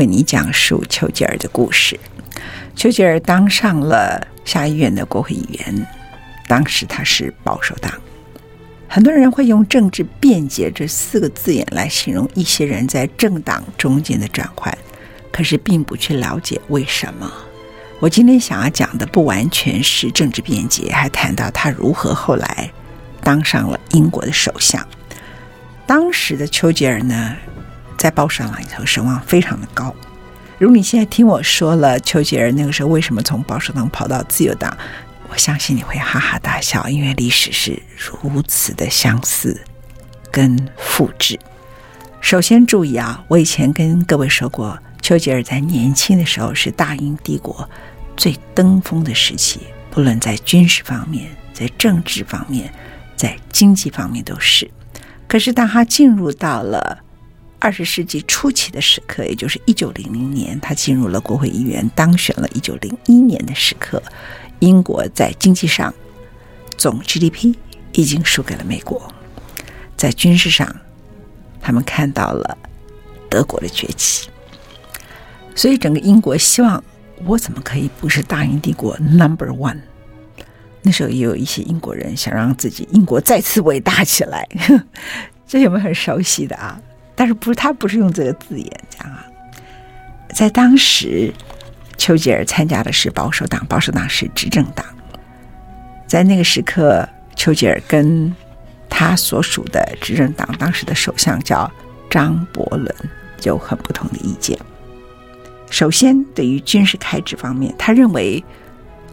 为你讲述丘吉尔的故事。丘吉尔当上了下议院的国会议员，当时他是保守党。很多人会用“政治辩解”这四个字眼来形容一些人在政党中间的转换，可是并不去了解为什么。我今天想要讲的不完全是政治辩解，还谈到他如何后来当上了英国的首相。当时的丘吉尔呢，在保守党里头声望非常的高。如果你现在听我说了，丘吉尔那个时候为什么从保守党跑到自由党，我相信你会哈哈大笑，因为历史是如此的相似跟复制。首先注意啊，我以前跟各位说过，丘吉尔在年轻的时候是大英帝国最登峰的时期，不论在军事方面、在政治方面、在经济方面都是。可是当他进入到了二十世纪初期的时刻，也就是一九零零年，他进入了国会议员，当选了。一九零一年的时刻，英国在经济上总 GDP 已经输给了美国，在军事上，他们看到了德国的崛起，所以整个英国希望，我怎么可以不是大英帝国 Number One？那时候也有一些英国人想让自己英国再次伟大起来，这有没有很熟悉的啊？但是不是他不是用这个字眼讲啊？在当时，丘吉尔参加的是保守党，保守党是执政党。在那个时刻，丘吉尔跟他所属的执政党当时的首相叫张伯伦，有很不同的意见。首先，对于军事开支方面，他认为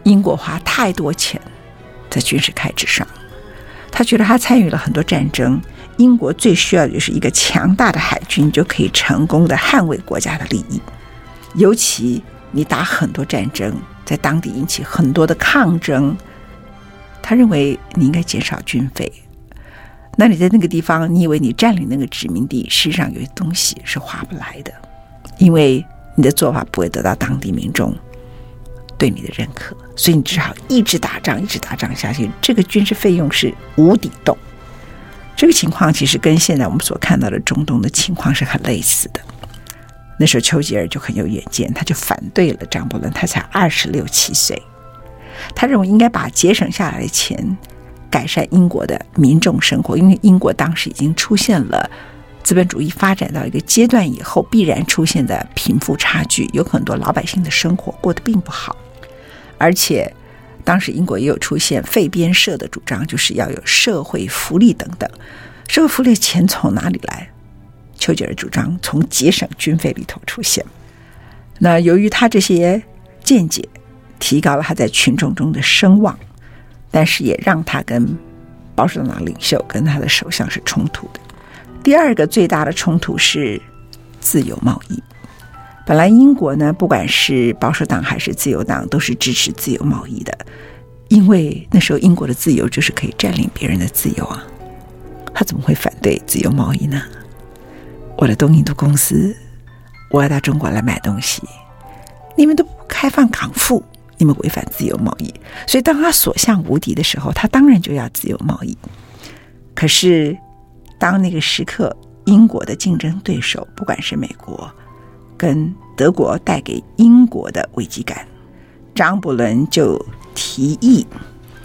英国花太多钱在军事开支上，他觉得他参与了很多战争。英国最需要的就是一个强大的海军，就可以成功的捍卫国家的利益。尤其你打很多战争，在当地引起很多的抗争，他认为你应该减少军费。那你在那个地方，你以为你占领那个殖民地，实际上有些东西是划不来的，因为你的做法不会得到当地民众对你的认可，所以你只好一直打仗，一直打仗下去。这个军事费用是无底洞。这个情况其实跟现在我们所看到的中东的情况是很类似的。那时候丘吉尔就很有远见，他就反对了张伯伦，他才二十六七岁，他认为应该把节省下来的钱改善英国的民众生活，因为英国当时已经出现了资本主义发展到一个阶段以后必然出现的贫富差距，有很多老百姓的生活过得并不好，而且。当时英国也有出现废边社的主张，就是要有社会福利等等。社会福利钱从哪里来？丘吉尔主张从节省军费里头出现。那由于他这些见解，提高了他在群众中的声望，但是也让他跟保守党领袖跟他的首相是冲突的。第二个最大的冲突是自由贸易。本来英国呢，不管是保守党还是自由党，都是支持自由贸易的，因为那时候英国的自由就是可以占领别人的自由啊。他怎么会反对自由贸易呢？我的东印度公司，我要到中国来买东西，你们都不开放港埠，你们违反自由贸易。所以当他所向无敌的时候，他当然就要自由贸易。可是当那个时刻，英国的竞争对手，不管是美国，跟德国带给英国的危机感，张伯伦就提议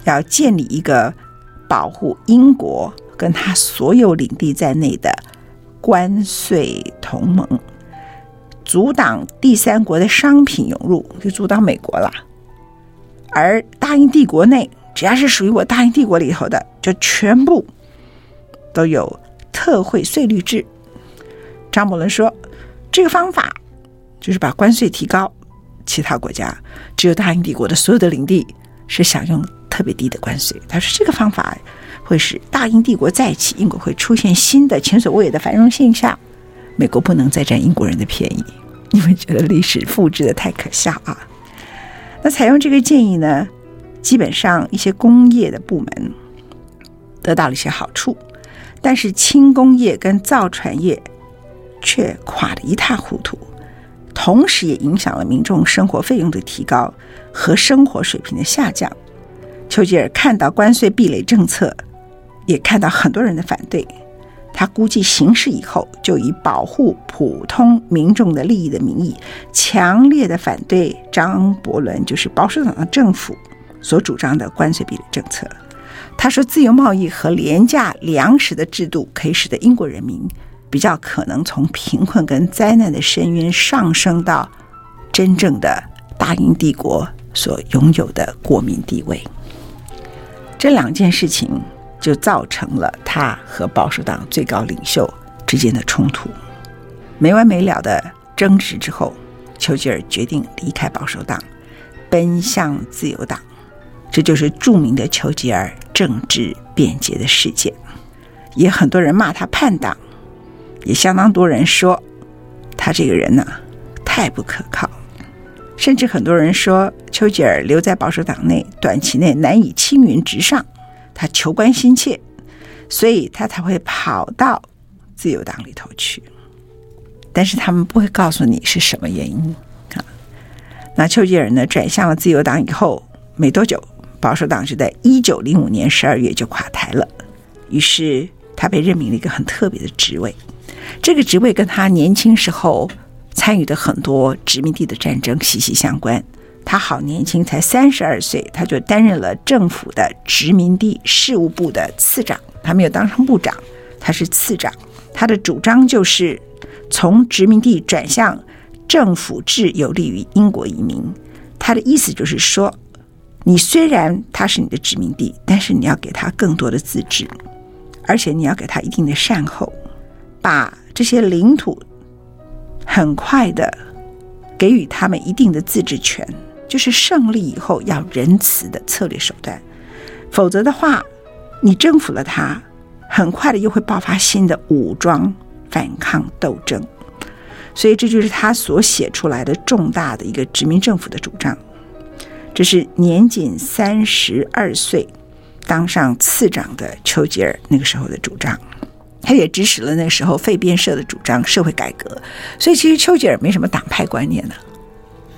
要建立一个保护英国跟他所有领地在内的关税同盟，阻挡第三国的商品涌入，就阻挡美国了。而大英帝国内，只要是属于我大英帝国里头的，就全部都有特惠税率制。张伯伦说，这个方法就是把关税提高，其他国家只有大英帝国的所有的领地是想用特别低的关税。他说，这个方法。会使大英帝国再起，英国会出现新的前所未有的繁荣现象。美国不能再占英国人的便宜，你们觉得历史复制的太可笑啊？那采用这个建议呢，基本上一些工业的部门得到了一些好处，但是轻工业跟造船业却垮得一塌糊涂，同时也影响了民众生活费用的提高和生活水平的下降。丘吉尔看到关税壁垒政策。也看到很多人的反对，他估计形势以后，就以保护普通民众的利益的名义，强烈的反对张伯伦，就是保守党的政府所主张的关税壁垒政策。他说，自由贸易和廉价粮食的制度可以使得英国人民比较可能从贫困跟灾难的深渊上升到真正的大英帝国所拥有的国民地位。这两件事情。就造成了他和保守党最高领袖之间的冲突，没完没了的争执之后，丘吉尔决定离开保守党，奔向自由党。这就是著名的丘吉尔政治变节的事件。也很多人骂他叛党，也相当多人说他这个人呢、太不可靠，甚至很多人说丘吉尔留在保守党内，短期内难以青云直上。他求官心切，所以他才会跑到自由党里头去。但是他们不会告诉你是什么原因啊。那丘吉尔呢，转向了自由党以后，没多久，保守党就在一九零五年十二月就垮台了。于是他被任命了一个很特别的职位，这个职位跟他年轻时候参与的很多殖民地的战争息息相关。他好年轻，才三十二岁，他就担任了政府的殖民地事务部的次长。他没有当上部长，他是次长。他的主张就是从殖民地转向政府制，有利于英国移民。他的意思就是说，你虽然他是你的殖民地，但是你要给他更多的自治，而且你要给他一定的善后，把这些领土很快的给予他们一定的自治权。就是胜利以后要仁慈的策略手段，否则的话，你征服了他，很快的又会爆发新的武装反抗斗争。所以这就是他所写出来的重大的一个殖民政府的主张。这是年仅三十二岁当上次长的丘吉尔那个时候的主张，他也支持了那时候废编社的主张社会改革。所以其实丘吉尔没什么党派观念的，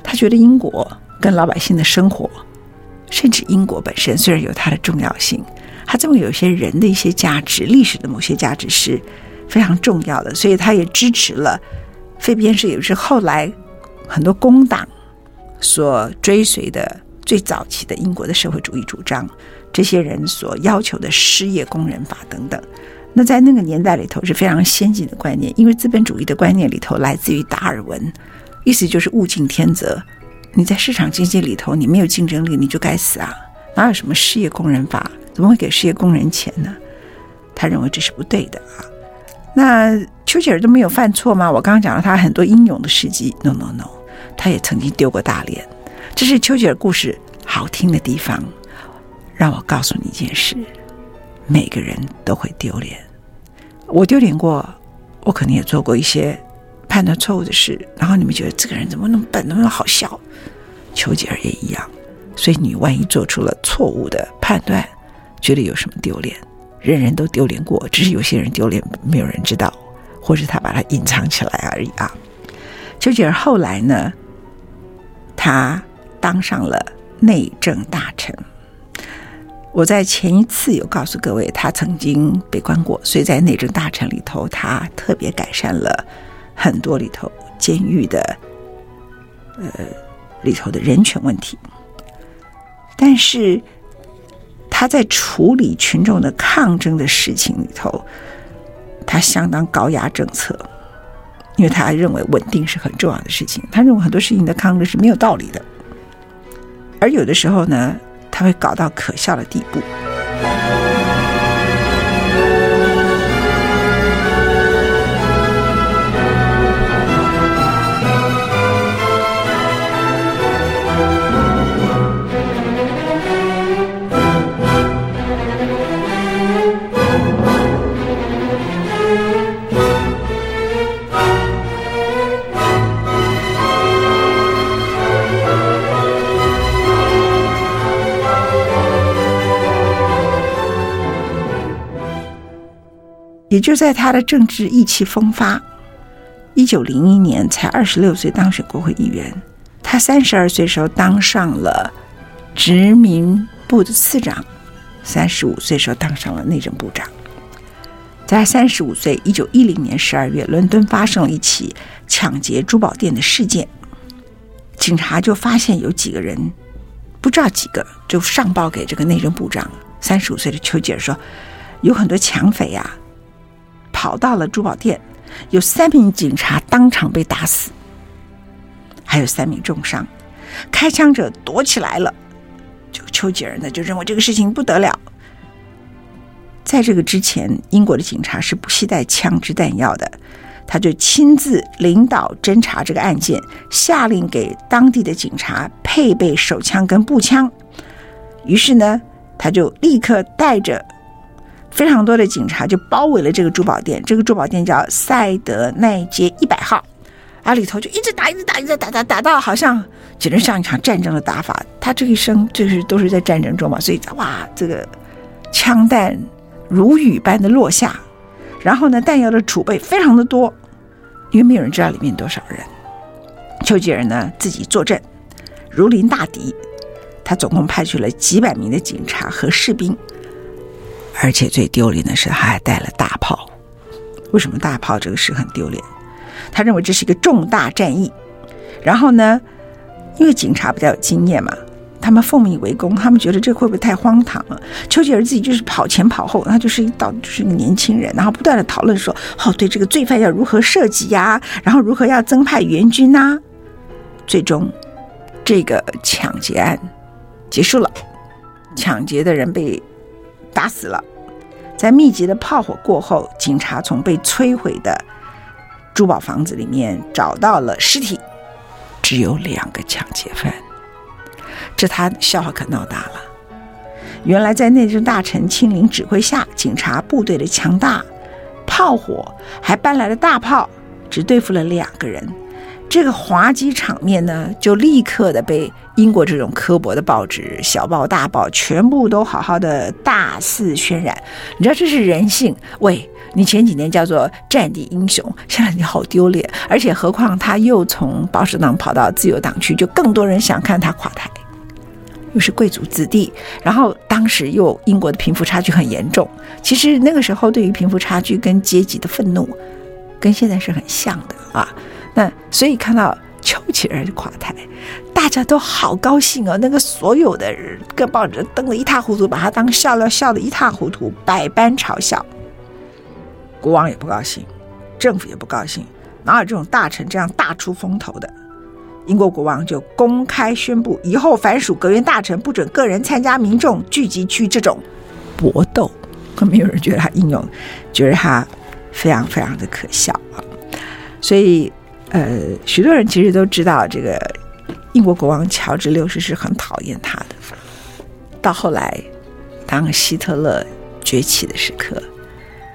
他觉得英国。跟老百姓的生活，甚至英国本身虽然有它的重要性，它这么有些人的一些价值、历史的某些价值是非常重要的，所以他也支持了废编社，也是后来很多工党所追随的最早期的英国的社会主义主张，这些人所要求的失业工人法等等。那在那个年代里头是非常先进的观念，因为资本主义的观念里头来自于达尔文，意思就是物竞天择。你在市场经济里头，你没有竞争力，你就该死啊！哪有什么失业工人法？怎么会给失业工人钱呢？他认为这是不对的啊。那丘吉尔都没有犯错吗？我刚刚讲了他很多英勇的事迹，no no no，他也曾经丢过大脸。这是丘吉尔故事好听的地方。让我告诉你一件事：每个人都会丢脸。我丢脸过，我可能也做过一些。判断错误的事，然后你们觉得这个人怎么那么笨，那么好笑？丘吉尔也一样。所以你万一做出了错误的判断，觉得有什么丢脸？人人都丢脸过，只是有些人丢脸没有人知道，或是他把它隐藏起来而已啊。丘吉尔后来呢，他当上了内政大臣。我在前一次有告诉各位，他曾经被关过，所以在内政大臣里头，他特别改善了。很多里头监狱的，呃，里头的人权问题，但是他在处理群众的抗争的事情里头，他相当高压政策，因为他认为稳定是很重要的事情。他认为很多事情的抗争是没有道理的，而有的时候呢，他会搞到可笑的地步。也就在他的政治意气风发，一九零一年才二十六岁当选国会议员，他三十二岁时候当上了殖民部的次长，三十五岁时候当上了内政部长。在三十五岁，一九一零年十二月，伦敦发生了一起抢劫珠宝店的事件，警察就发现有几个人，不知道几个，就上报给这个内政部长。三十五岁的丘吉尔说，有很多抢匪呀、啊。跑到了珠宝店，有三名警察当场被打死，还有三名重伤，开枪者躲起来了。这个丘吉尔呢，就认为这个事情不得了。在这个之前，英国的警察是不携带枪支弹药的，他就亲自领导侦查这个案件，下令给当地的警察配备手枪跟步枪。于是呢，他就立刻带着。非常多的警察就包围了这个珠宝店，这个珠宝店叫赛德奈街一百号，啊，里头就一直打，一直打，一直打，打打到好像简直像一场战争的打法。他这一生就是都是在战争中嘛，所以哇，这个枪弹如雨般的落下，然后呢，弹药的储备非常的多，因为没有人知道里面多少人。丘吉尔呢自己坐镇，如临大敌，他总共派去了几百名的警察和士兵。而且最丢脸的是，他还带了大炮。为什么大炮这个事很丢脸？他认为这是一个重大战役。然后呢，因为警察比较有经验嘛，他们奉命围攻，他们觉得这会不会太荒唐了？丘吉尔自己就是跑前跑后，他就是一到就是一个年轻人，然后不断的讨论说：“哦，对这个罪犯要如何设计呀？然后如何要增派援军呐？”最终，这个抢劫案结束了，抢劫的人被。打死了，在密集的炮火过后，警察从被摧毁的珠宝房子里面找到了尸体，只有两个抢劫犯。这他笑话可闹大了。原来在内政大臣亲临指挥下，警察部队的强大炮火还搬来了大炮，只对付了两个人。这个滑稽场面呢，就立刻的被英国这种刻薄的报纸，小报大报全部都好好的大肆渲染。你知道这是人性？喂，你前几年叫做战地英雄，现在你好丢脸。而且何况他又从保守党跑到自由党去，就更多人想看他垮台。又是贵族子弟，然后当时又英国的贫富差距很严重。其实那个时候对于贫富差距跟阶级的愤怒，跟现在是很像的啊。那所以看到丘吉尔垮台，大家都好高兴哦。那个所有的人各报纸登的一塌糊涂，把他当笑料笑得一塌糊涂，百般嘲笑。国王也不高兴，政府也不高兴，哪有这种大臣这样大出风头的？英国国王就公开宣布，以后凡属阁员大臣，不准个人参加民众聚集区这种搏斗。可没有人觉得他英勇，觉得他非常非常的可笑啊。所以。呃，许多人其实都知道，这个英国国王乔治六世是很讨厌他的。到后来，当希特勒崛起的时刻，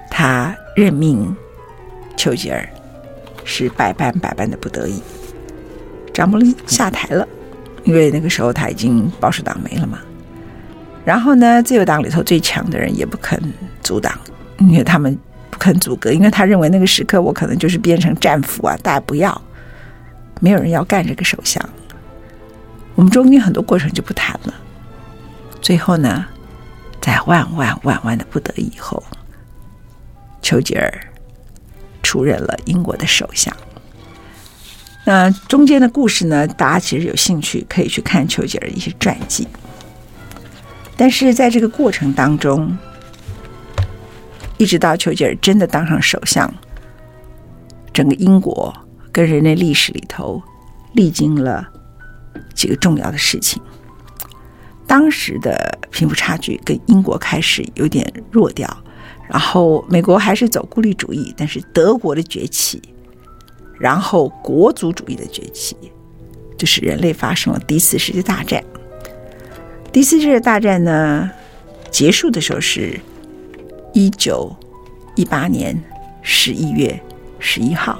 他任命丘吉尔是百般百般的不得已，张伯伦下台了，因为那个时候他已经保守党没了嘛。然后呢，自由党里头最强的人也不肯阻挡，因为他们。肯阻隔，因为他认为那个时刻我可能就是变成战俘啊，大家不要，没有人要干这个首相。我们中间很多过程就不谈了。最后呢，在万万万万的不得已后，丘吉尔出任了英国的首相。那中间的故事呢，大家其实有兴趣可以去看丘吉尔一些传记。但是在这个过程当中，一直到丘吉尔真的当上首相，整个英国跟人类历史里头历经了几个重要的事情。当时的贫富差距跟英国开始有点弱掉，然后美国还是走孤立主义，但是德国的崛起，然后国族主义的崛起，就是人类发生了第一次世界大战。第一次世界大战呢，结束的时候是。一九一八年十一月十一号，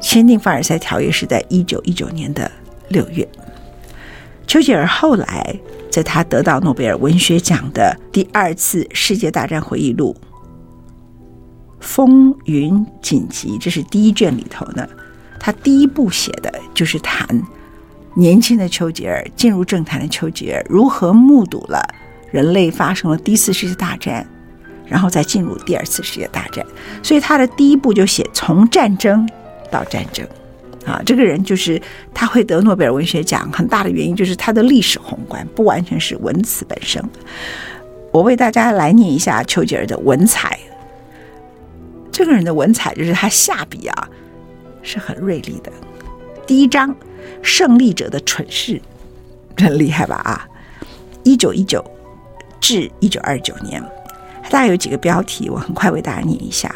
签订凡尔赛条约是在一九一九年的六月。丘吉尔后来在他得到诺贝尔文学奖的第二次世界大战回忆录《风云紧急》，这是第一卷里头呢，他第一部写的就是谈年轻的丘吉尔进入政坛的丘吉尔如何目睹了人类发生了第一次世界大战。然后再进入第二次世界大战，所以他的第一部就写从战争到战争，啊，这个人就是他会得诺贝尔文学奖，很大的原因就是他的历史宏观，不完全是文词本身。我为大家来念一下丘吉尔的文采，这个人的文采就是他下笔啊是很锐利的。第一章，胜利者的蠢事，很厉害吧？啊，一九一九至一九二九年。大概有几个标题，我很快为大家念一下：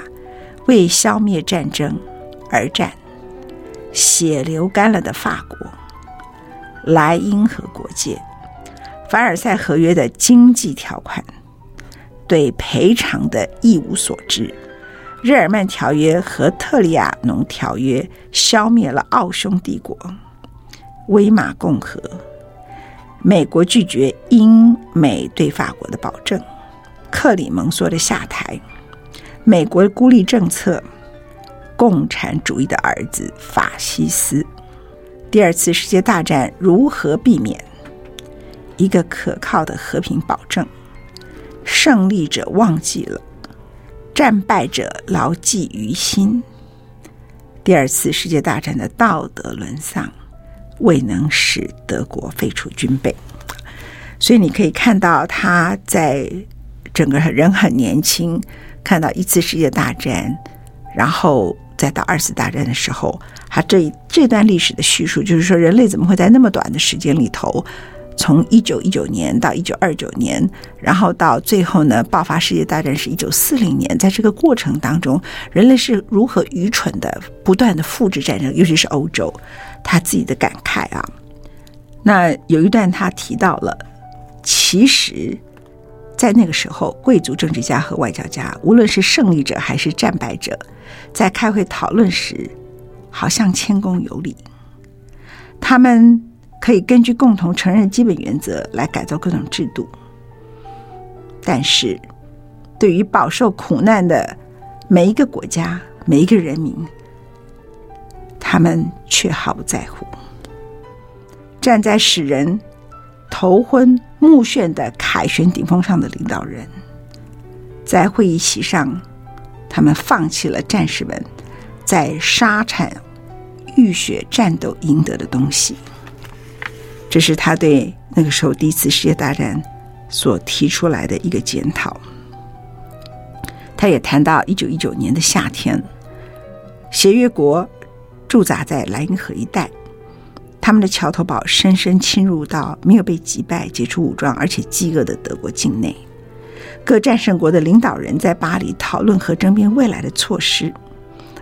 为消灭战争而战，血流干了的法国，莱茵河国界，凡尔赛合约的经济条款，对赔偿的一无所知，日耳曼条约和特里亚农条约消灭了奥匈帝国，威玛共和，美国拒绝英美对法国的保证。克里蒙梭的下台，美国的孤立政策，共产主义的儿子法西斯，第二次世界大战如何避免？一个可靠的和平保证，胜利者忘记了，战败者牢记于心。第二次世界大战的道德沦丧，未能使德国废除军备。所以你可以看到他在。整个人很年轻，看到一次世界大战，然后再到二次大战的时候，他这这段历史的叙述，就是说人类怎么会在那么短的时间里头，从一九一九年到一九二九年，然后到最后呢，爆发世界大战是一九四零年，在这个过程当中，人类是如何愚蠢的不断的复制战争，尤其是欧洲，他自己的感慨啊。那有一段他提到了，其实。在那个时候，贵族政治家和外交家，无论是胜利者还是战败者，在开会讨论时，好像谦恭有礼。他们可以根据共同承认基本原则来改造各种制度，但是，对于饱受苦难的每一个国家、每一个人民，他们却毫不在乎。站在使人头昏目眩的凯旋顶峰上的领导人，在会议席上，他们放弃了战士们在沙场浴血战斗赢得的东西。这是他对那个时候第一次世界大战所提出来的一个检讨。他也谈到一九一九年的夏天，协约国驻扎在莱茵河一带。他们的桥头堡深深侵入到没有被击败、解除武装而且饥饿的德国境内。各战胜国的领导人在巴黎讨论和争辩未来的措施。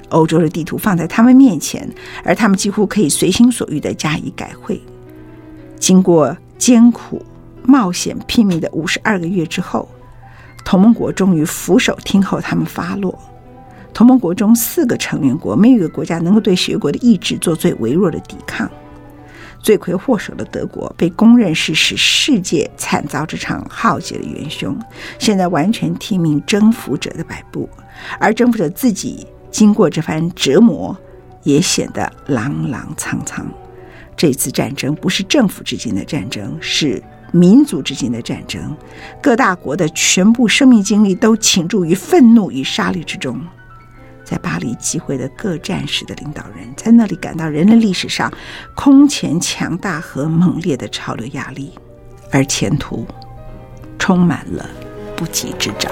欧洲的地图放在他们面前，而他们几乎可以随心所欲地加以改绘。经过艰苦、冒险、拼命的五十二个月之后，同盟国终于俯首听候他们发落。同盟国中四个成员国，没有一个国家能够对协约国的意志做最微弱的抵抗。罪魁祸首的德国被公认是使世界惨遭这场浩劫的元凶，现在完全听命征服者的摆布，而征服者自己经过这番折磨，也显得朗朗苍苍。这次战争不是政府之间的战争，是民族之间的战争。各大国的全部生命精力都倾注于愤怒与杀戮之中。在巴黎集会的各战士的领导人，在那里感到人类历史上空前强大和猛烈的潮流压力，而前途充满了不吉之兆。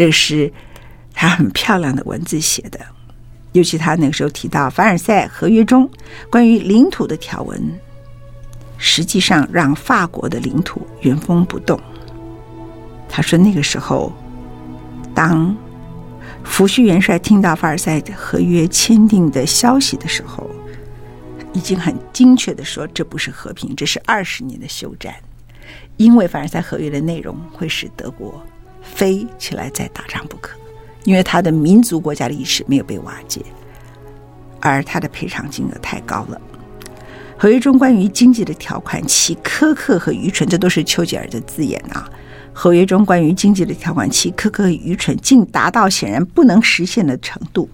这是他很漂亮的文字写的，尤其他那个时候提到凡尔赛合约中关于领土的条文，实际上让法国的领土原封不动。他说那个时候，当福煦元帅听到凡尔赛合约签订的消息的时候，已经很精确地说，这不是和平，这是二十年的休战，因为凡尔赛合约的内容会使德国飞起来再打仗不可，因为他的民族国家的意识没有被瓦解，而他的赔偿金额太高了。合约中关于经济的条款，其苛刻和愚蠢，这都是丘吉尔的字眼啊。合约中关于经济的条款，其苛刻和愚蠢，竟达到显然不能实现的程度。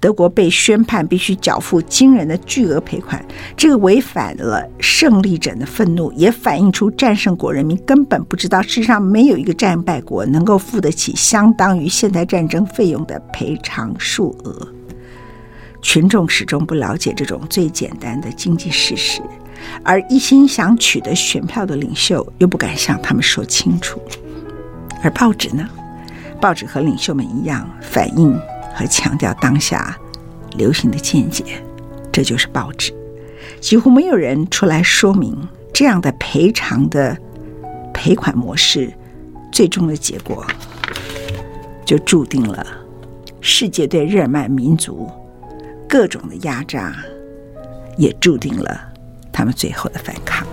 德国被宣判必须缴付惊人的巨额赔款，这个违反了胜利者的愤怒，也反映出战胜国人民根本不知道，世上没有一个战败国能够付得起相当于现代战争费用的赔偿数额。群众始终不了解这种最简单的经济事实，而一心想取得选票的领袖又不敢向他们说清楚。而报纸呢？报纸和领袖们一样，反映和强调当下流行的见解，这就是报纸。几乎没有人出来说明这样的赔偿的赔款模式，最终的结果就注定了世界对日耳曼民族各种的压榨，也注定了他们最后的反抗。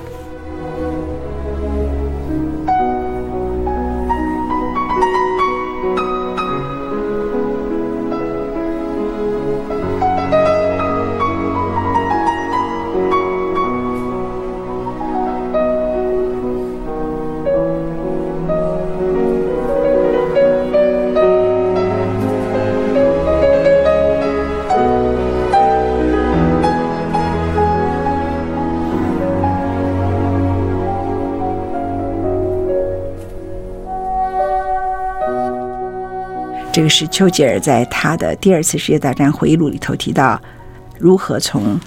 是丘吉尔在他的第二次世界大战回忆录里头提到，如何从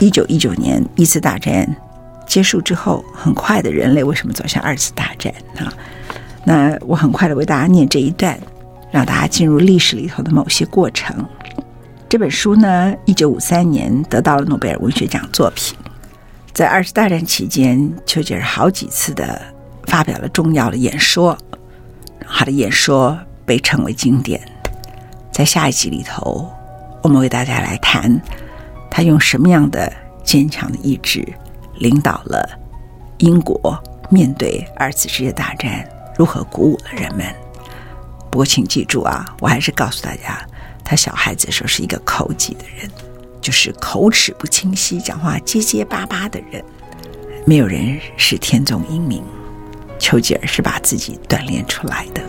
一九一九年一次大战结束之后，很快的人类为什么走向二次大战啊？那我很快的为大家念这一段，让大家进入历史里头的某些过程。这本书呢，一九五三年得到了诺贝尔文学奖作品。在二次大战期间，丘吉尔好几次的发表了重要的演说，他的演说。被称为经典。在下一集里头，我们为大家来谈他用什么样的坚强的意志，领导了英国面对二次世界大战，如何鼓舞了人们。不过，请记住啊，我还是告诉大家，他小孩子的时候是一个口疾的人，就是口齿不清晰、讲话结结巴巴的人。没有人是天纵英明，丘吉尔是把自己锻炼出来的。